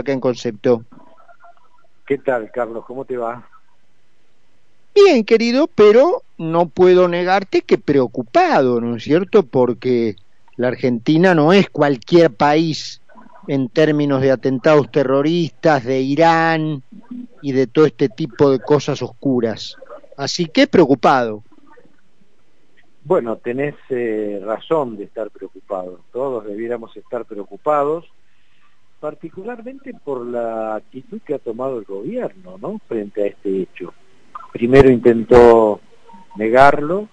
acá en Concepto. ¿Qué tal, Carlos? ¿Cómo te va? Bien, querido, pero no puedo negarte que preocupado, ¿no es cierto? Porque la Argentina no es cualquier país en términos de atentados terroristas, de Irán y de todo este tipo de cosas oscuras. Así que preocupado. Bueno, tenés eh, razón de estar preocupado. Todos debiéramos estar preocupados, particularmente por la actitud que ha tomado el gobierno, ¿no? Frente a este hecho. Primero intentó negarlo,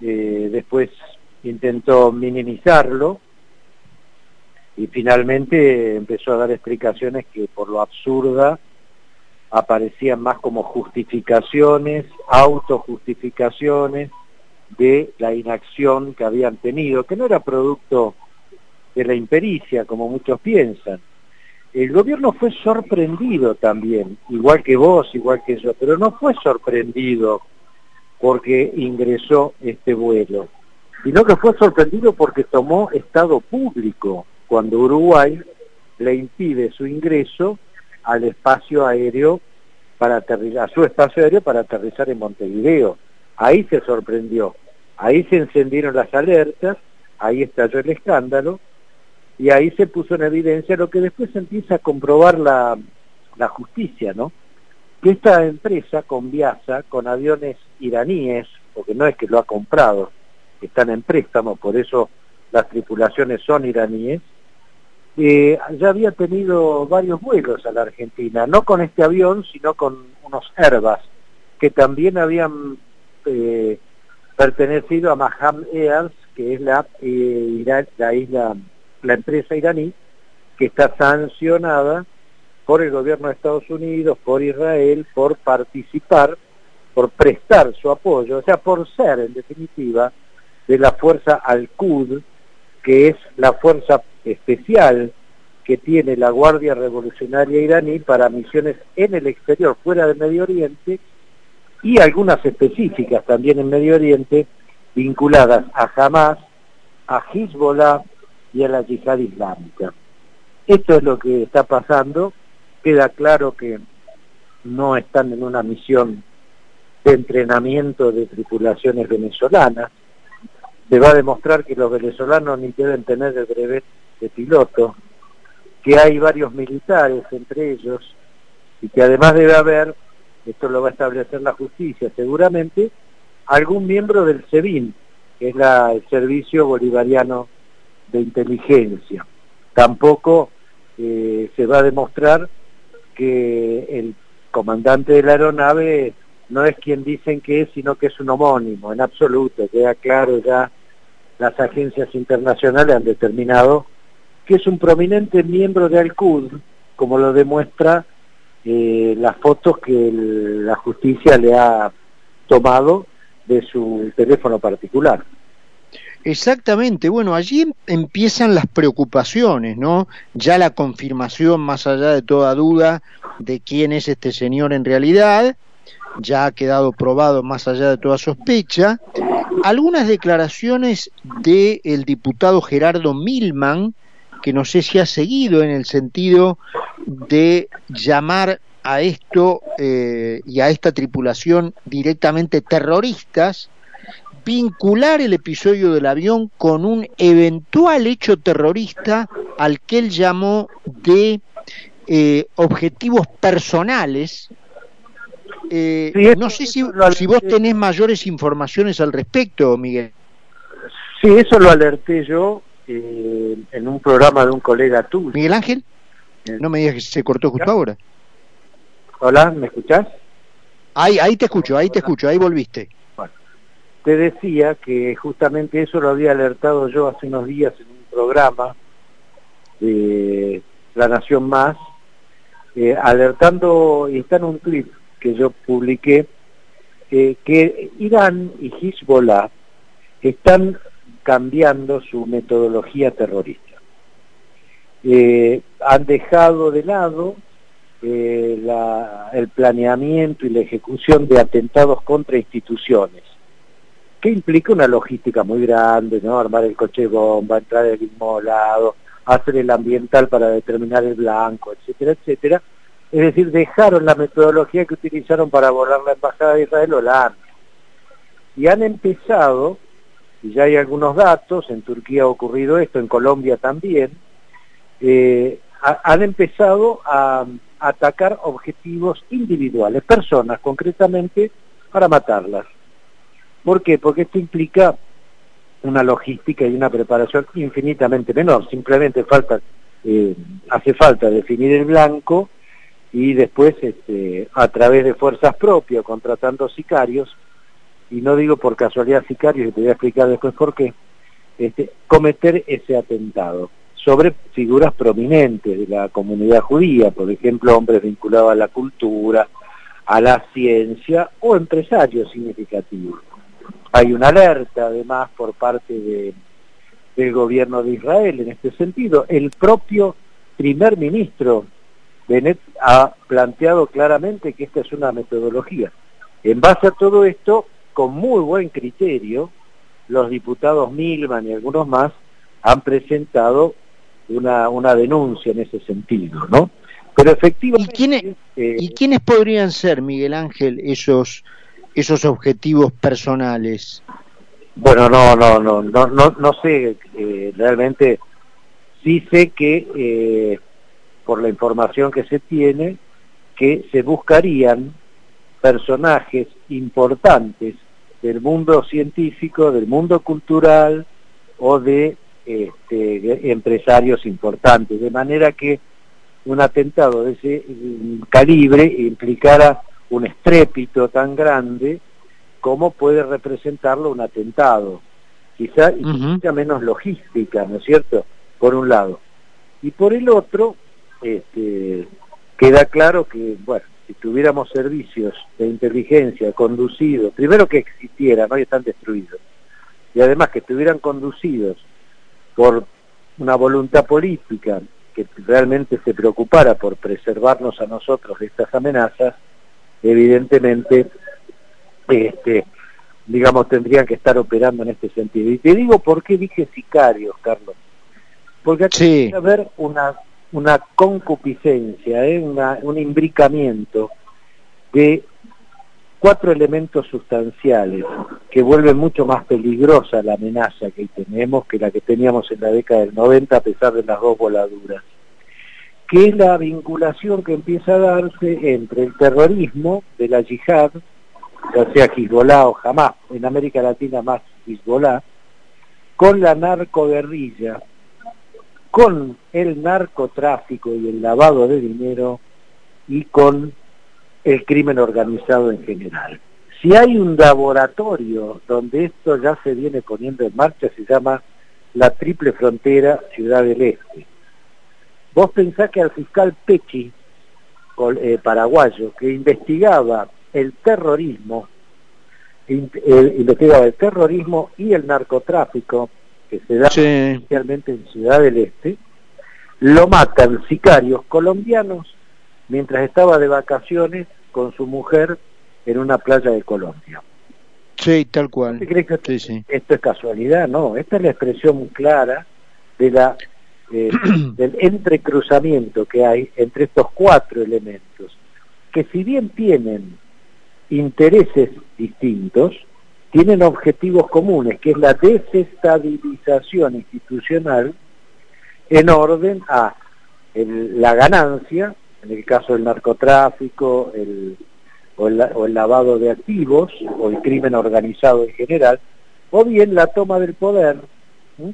eh, después intentó minimizarlo y finalmente empezó a dar explicaciones que por lo absurda aparecían más como justificaciones, autojustificaciones de la inacción que habían tenido, que no era producto de la impericia, como muchos piensan. El gobierno fue sorprendido también, igual que vos, igual que yo, pero no fue sorprendido porque ingresó este vuelo, sino que fue sorprendido porque tomó estado público cuando Uruguay le impide su ingreso al espacio aéreo para aterrizar, a su espacio aéreo para aterrizar en Montevideo. Ahí se sorprendió, ahí se encendieron las alertas, ahí estalló el escándalo y ahí se puso en evidencia lo que después empieza a comprobar la, la justicia, ¿no? Que esta empresa con Viasa, con aviones iraníes, porque no es que lo ha comprado, están en préstamo, por eso las tripulaciones son iraníes, eh, ya había tenido varios vuelos a la Argentina, no con este avión, sino con unos Airbus, que también habían eh, pertenecido a Maham Air, que es la, eh, la isla, la empresa iraní, que está sancionada por el gobierno de Estados Unidos, por Israel, por participar, por prestar su apoyo, o sea, por ser, en definitiva, de la fuerza Al-Qud, que es la fuerza especial que tiene la Guardia Revolucionaria iraní para misiones en el exterior, fuera del Medio Oriente, y algunas específicas también en Medio Oriente, vinculadas a Hamas, a Hezbollah y a la yihad islámica. Esto es lo que está pasando, queda claro que no están en una misión de entrenamiento de tripulaciones venezolanas, se va a demostrar que los venezolanos ni deben tener el brevet de piloto, que hay varios militares entre ellos y que además debe haber, esto lo va a establecer la justicia seguramente, algún miembro del SEBIN, que es el Servicio Bolivariano de Inteligencia. Tampoco eh, se va a demostrar que el comandante de la aeronave no es quien dicen que es, sino que es un homónimo, en absoluto, queda claro ya, las agencias internacionales han determinado que es un prominente miembro de Al-Qud, como lo demuestra eh, las fotos que la justicia le ha tomado de su teléfono particular. Exactamente, bueno, allí em, empiezan las preocupaciones, ¿no? Ya la confirmación, más allá de toda duda, de quién es este señor en realidad, ya ha quedado probado más allá de toda sospecha. Algunas declaraciones del diputado Gerardo Milman, que no sé si ha seguido en el sentido de llamar a esto eh, y a esta tripulación directamente terroristas, vincular el episodio del avión con un eventual hecho terrorista al que él llamó de eh, objetivos personales. Eh, no sé si, si vos tenés mayores informaciones al respecto, Miguel. Sí, eso lo alerté yo eh, en un programa de un colega tuyo. Miguel Ángel, no me digas que se cortó justo ahora. Hola, ¿me escuchás? Ahí, ahí te escucho, ahí te escucho, ahí volviste. Te decía que justamente eso lo había alertado yo hace unos días en un programa de La Nación Más, eh, alertando, y está en un clip que yo publiqué, que Irán y Hezbollah están cambiando su metodología terrorista. Eh, han dejado de lado eh, el planeamiento y la ejecución de atentados contra instituciones, que implica una logística muy grande, ¿no? Armar el coche bomba, entrar el mismo lado, hacer el ambiental para determinar el blanco, etcétera, etcétera. Es decir, dejaron la metodología que utilizaron para borrar la Embajada de Israel o la ANA. Y han empezado, y ya hay algunos datos, en Turquía ha ocurrido esto, en Colombia también, eh, han empezado a, atacar objetivos individuales, personas concretamente, para matarlas. ¿Por qué? Porque esto implica una logística y una preparación infinitamente menor. Simplemente falta, eh, hace falta definir el blanco y después este, a través de fuerzas propias, contratando sicarios, y no digo por casualidad sicarios, y te voy a explicar después por qué, este, cometer ese atentado sobre figuras prominentes de la comunidad judía, por ejemplo, hombres vinculados a la cultura, a la ciencia o empresarios significativos. Hay una alerta además por parte de, del gobierno de Israel en este sentido. El propio primer ministro Bennett ha planteado claramente que esta es una metodología. En base a todo esto, con muy buen criterio, los diputados Milman y algunos más han presentado una, una denuncia en ese sentido, ¿no? Pero efectivamente... ¿Y quiénes, eh, ¿Y quiénes podrían ser, Miguel Ángel, esos, esos objetivos personales? Bueno, no, no, no, no, no, no sé, eh, realmente sí sé que, eh, por la información que se tiene, que se buscarían personajes importantes del mundo científico, del mundo cultural o de este, empresarios importantes, de manera que un atentado de ese calibre implicara un estrépito tan grande como puede representarlo un atentado, quizá y menos logística, ¿no es cierto? Por un lado. Y por el otro, este, queda claro que, bueno, si tuviéramos servicios de inteligencia conducidos, primero que existieran, ¿no? están destruidos, y además que estuvieran conducidos por una voluntad política que realmente se preocupara por preservarnos a nosotros de estas amenazas, evidentemente, este, digamos, tendrían que estar operando en este sentido. Y te digo por qué dije sicarios, Carlos. Porque aquí sí. que haber una, una concupiscencia, ¿eh? un imbricamiento de cuatro elementos sustanciales que vuelven mucho más peligrosa la amenaza que tenemos que la que teníamos en la década del 90 a pesar de las dos voladuras, que es la vinculación que empieza a darse entre el terrorismo de la yihad, ya sea Hezbollah o jamás, en América Latina más Hezbollah, con la narcoguerrilla, con el narcotráfico y el lavado de dinero y con el crimen organizado en general. Si hay un laboratorio donde esto ya se viene poniendo en marcha, se llama la Triple Frontera Ciudad del Este. Vos pensás que al fiscal Pechi, eh, paraguayo, que investigaba el terrorismo, investigaba el terrorismo y el narcotráfico, que se da especialmente en Ciudad del Este, lo matan sicarios colombianos mientras estaba de vacaciones con su mujer en una playa de Colombia. Sí, tal cual. crees que esto es casualidad? No, esta es la expresión clara de la eh, del entrecruzamiento que hay entre estos cuatro elementos, que si bien tienen intereses distintos, tienen objetivos comunes, que es la desestabilización institucional en orden a la ganancia en el caso del narcotráfico el, o, el, lavado de activos o el crimen organizado en general, o bien la toma del poder,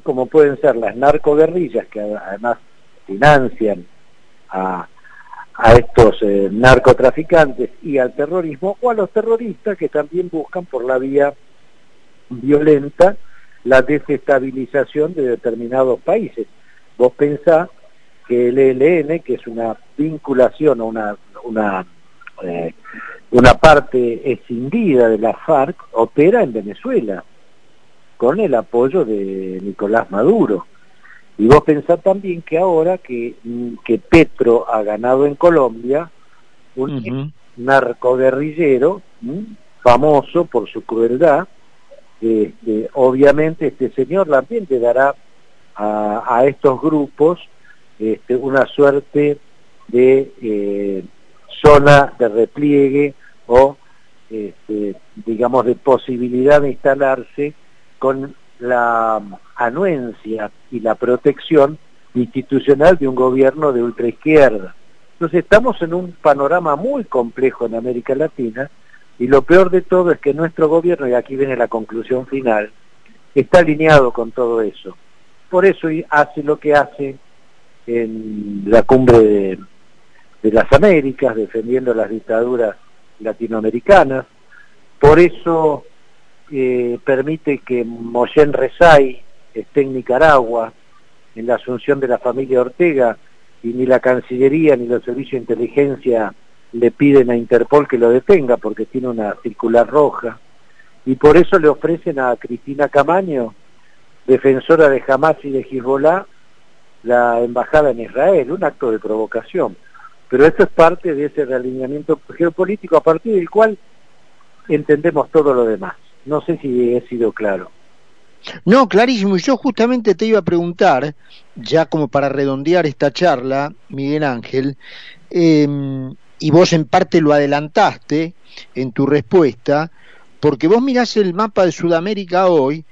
como pueden ser las narcoguerrillas que además financian a, a estos eh, narcotraficantes y al terrorismo, o a los terroristas que también buscan por la vía violenta la desestabilización de determinados países. Vos pensás que el ELN, que es una vinculación o una, una, eh, una parte escindida de la FARC, opera en Venezuela, con el apoyo de Nicolás Maduro. Y vos pensás también que ahora que, que Petro ha ganado en Colombia, un narcoguerrillero famoso por su crueldad, este, obviamente este señor también te dará a, estos grupos este, una suerte de eh, zona de repliegue o este, digamos de posibilidad de instalarse con la anuencia y la protección institucional de un gobierno de ultraizquierda. Entonces estamos en un panorama muy complejo en América Latina y lo peor de todo es que nuestro gobierno, y aquí viene la conclusión final, está alineado con todo eso. Por eso hace lo que hace en la cumbre de, las Américas, defendiendo las dictaduras latinoamericanas. Por eso eh, permite que Moyen Rezai esté en Nicaragua, en la asunción de la familia Ortega, y ni la Cancillería ni los servicios de inteligencia le piden a Interpol que lo detenga porque tiene una circular roja. Y por eso le ofrecen a Cristina Camaño, defensora de Hamas y de Hezbollah, la embajada en Israel, un acto de provocación. Pero esto es parte de ese realineamiento geopolítico a partir del cual entendemos todo lo demás. No sé si he sido claro. No, clarísimo. Y yo justamente te iba a preguntar, ya como para redondear esta charla, Miguel Ángel, em, y vos en parte lo adelantaste en tu respuesta, porque vos mirás el mapa de Sudamérica hoy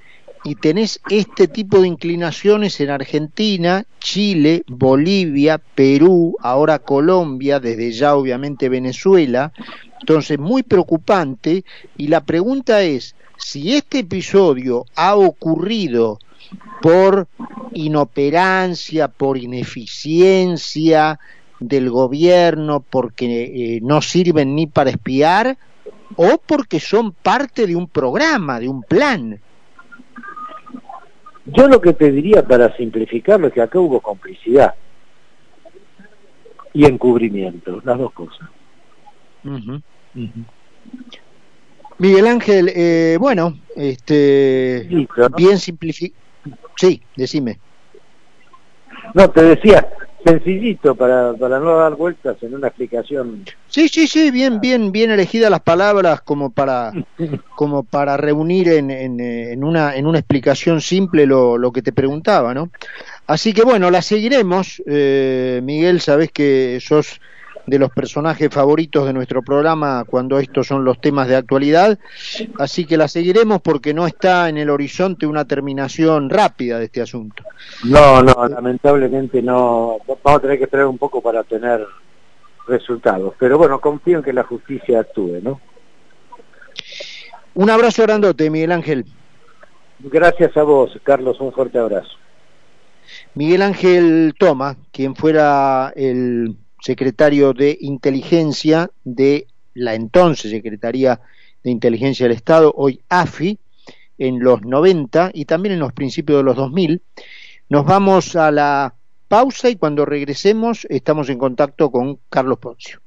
y tenés este tipo de inclinaciones en Argentina, Chile, Bolivia, Perú, ahora Colombia, desde ya obviamente Venezuela. Entonces, muy preocupante. Y la pregunta es, si este episodio ha ocurrido por inoperancia, por ineficiencia del gobierno, porque eh, no sirven ni para espiar, o porque son parte de un programa, de un plan. Yo lo que te diría para simplificarlo es que acá hubo complicidad y encubrimiento, las dos cosas. Miguel Ángel, eh, bueno, este, bien simplificado. Sí, decime. No, te decía, sencillito para, para no dar vueltas en una explicación. Sí, sí, sí, bien, bien, bien elegidas las palabras como para, como para reunir en, en, en, una, en una explicación simple lo, lo que te preguntaba, ¿no? Así que bueno, la seguiremos. Eh, Miguel, sabes que sos de los personajes favoritos de nuestro programa cuando estos son los temas de actualidad. Así que la seguiremos porque no está en el horizonte una terminación rápida de este asunto. No, no, lamentablemente no. Vamos a tener que esperar un poco para tener resultados. Pero bueno, confío en que la justicia actúe, ¿no? Un abrazo grandote, Miguel Ángel. Gracias a vos, Carlos, un fuerte abrazo. Miguel Ángel Toma, quien fuera el secretario de Inteligencia de la entonces Secretaría de Inteligencia del Estado, hoy AFI, en los 90 y también en los principios de los 2000. Nos vamos a la pausa y cuando regresemos estamos en contacto con Carlos Poncio.